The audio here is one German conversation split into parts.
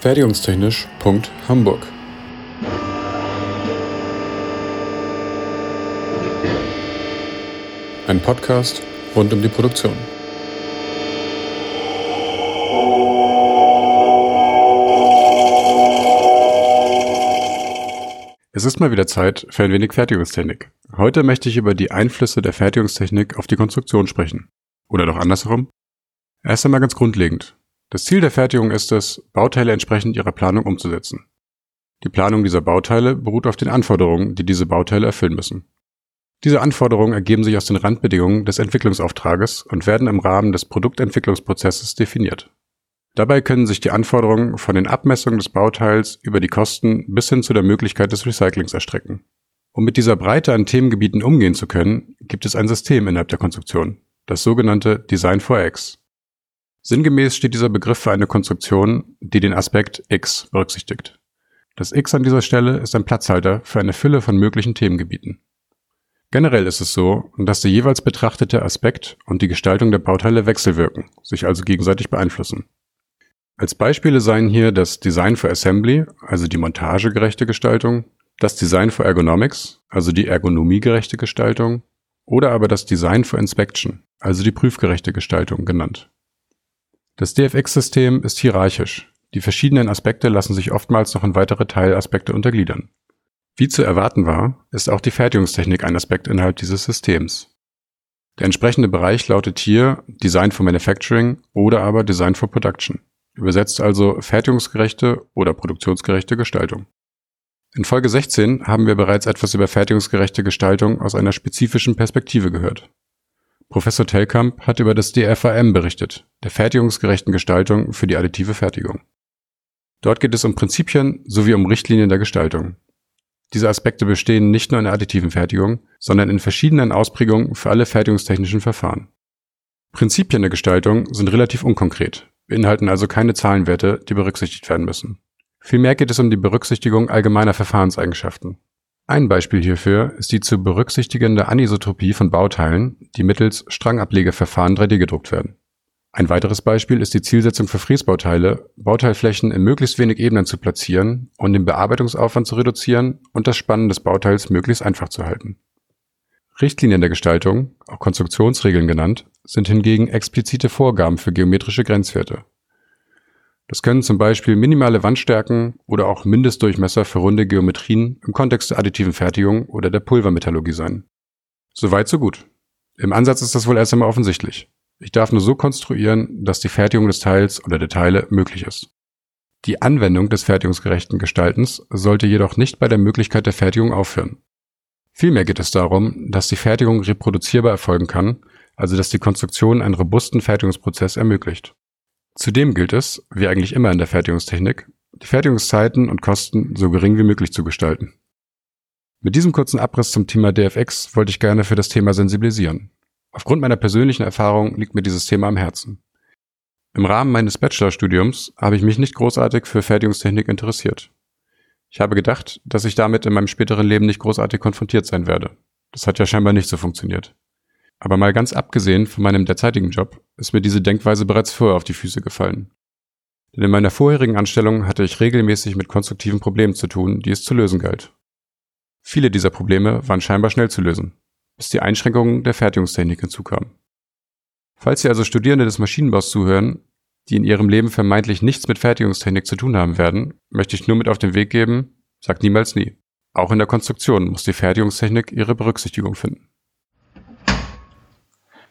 Fertigungstechnisch.hamburg Ein Podcast rund um die Produktion. Es ist mal wieder Zeit für ein wenig Fertigungstechnik. Heute möchte ich über die Einflüsse der Fertigungstechnik auf die Konstruktion sprechen. Oder doch andersherum? Erst einmal ganz grundlegend. Das Ziel der Fertigung ist es, Bauteile entsprechend ihrer Planung umzusetzen. Die Planung dieser Bauteile beruht auf den Anforderungen, die diese Bauteile erfüllen müssen. Diese Anforderungen ergeben sich aus den Randbedingungen des Entwicklungsauftrages und werden im Rahmen des Produktentwicklungsprozesses definiert. Dabei können sich die Anforderungen von den Abmessungen des Bauteils über die Kosten bis hin zu der Möglichkeit des Recyclings erstrecken. Um mit dieser Breite an Themengebieten umgehen zu können, gibt es ein System innerhalb der Konstruktion, das sogenannte Design for X. Sinngemäß steht dieser Begriff für eine Konstruktion, die den Aspekt X berücksichtigt. Das X an dieser Stelle ist ein Platzhalter für eine Fülle von möglichen Themengebieten. Generell ist es so, dass der jeweils betrachtete Aspekt und die Gestaltung der Bauteile wechselwirken, sich also gegenseitig beeinflussen. Als Beispiele seien hier das Design for Assembly, also die montagegerechte Gestaltung, das Design for Ergonomics, also die ergonomiegerechte Gestaltung, oder aber das Design for Inspection, also die prüfgerechte Gestaltung genannt. Das DFX-System ist hierarchisch. Die verschiedenen Aspekte lassen sich oftmals noch in weitere Teilaspekte untergliedern. Wie zu erwarten war, ist auch die Fertigungstechnik ein Aspekt innerhalb dieses Systems. Der entsprechende Bereich lautet hier Design for Manufacturing oder aber Design for Production. Übersetzt also fertigungsgerechte oder produktionsgerechte Gestaltung. In Folge 16 haben wir bereits etwas über fertigungsgerechte Gestaltung aus einer spezifischen Perspektive gehört. Professor Tellkamp hat über das DFAM berichtet, der fertigungsgerechten Gestaltung für die additive Fertigung. Dort geht es um Prinzipien sowie um Richtlinien der Gestaltung. Diese Aspekte bestehen nicht nur in der additiven Fertigung, sondern in verschiedenen Ausprägungen für alle fertigungstechnischen Verfahren. Prinzipien der Gestaltung sind relativ unkonkret, beinhalten also keine Zahlenwerte, die berücksichtigt werden müssen. Vielmehr geht es um die Berücksichtigung allgemeiner Verfahrenseigenschaften. Ein Beispiel hierfür ist die zu berücksichtigende Anisotropie von Bauteilen, die mittels Strangablegeverfahren 3D gedruckt werden. Ein weiteres Beispiel ist die Zielsetzung für Fräsbauteile, Bauteilflächen in möglichst wenig Ebenen zu platzieren und den Bearbeitungsaufwand zu reduzieren und das Spannen des Bauteils möglichst einfach zu halten. Richtlinien der Gestaltung, auch Konstruktionsregeln genannt, sind hingegen explizite Vorgaben für geometrische Grenzwerte. Das können zum Beispiel minimale Wandstärken oder auch Mindestdurchmesser für runde Geometrien im Kontext der additiven Fertigung oder der Pulvermetallurgie sein. Soweit so gut. Im Ansatz ist das wohl erst einmal offensichtlich. Ich darf nur so konstruieren, dass die Fertigung des Teils oder der Teile möglich ist. Die Anwendung des fertigungsgerechten Gestaltens sollte jedoch nicht bei der Möglichkeit der Fertigung aufhören. Vielmehr geht es darum, dass die Fertigung reproduzierbar erfolgen kann, also dass die Konstruktion einen robusten Fertigungsprozess ermöglicht. Zudem gilt es, wie eigentlich immer in der Fertigungstechnik, die Fertigungszeiten und Kosten so gering wie möglich zu gestalten. Mit diesem kurzen Abriss zum Thema DFX wollte ich gerne für das Thema sensibilisieren. Aufgrund meiner persönlichen Erfahrung liegt mir dieses Thema am Herzen. Im Rahmen meines Bachelorstudiums habe ich mich nicht großartig für Fertigungstechnik interessiert. Ich habe gedacht, dass ich damit in meinem späteren Leben nicht großartig konfrontiert sein werde. Das hat ja scheinbar nicht so funktioniert. Aber mal ganz abgesehen von meinem derzeitigen Job ist mir diese Denkweise bereits vorher auf die Füße gefallen. Denn in meiner vorherigen Anstellung hatte ich regelmäßig mit konstruktiven Problemen zu tun, die es zu lösen galt. Viele dieser Probleme waren scheinbar schnell zu lösen, bis die Einschränkungen der Fertigungstechnik hinzukamen. Falls Sie also Studierende des Maschinenbaus zuhören, die in ihrem Leben vermeintlich nichts mit Fertigungstechnik zu tun haben werden, möchte ich nur mit auf den Weg geben, sagt niemals nie. Auch in der Konstruktion muss die Fertigungstechnik ihre Berücksichtigung finden.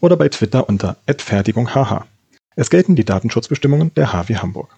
oder bei Twitter unter @fertigunghh. Es gelten die Datenschutzbestimmungen der HW Hamburg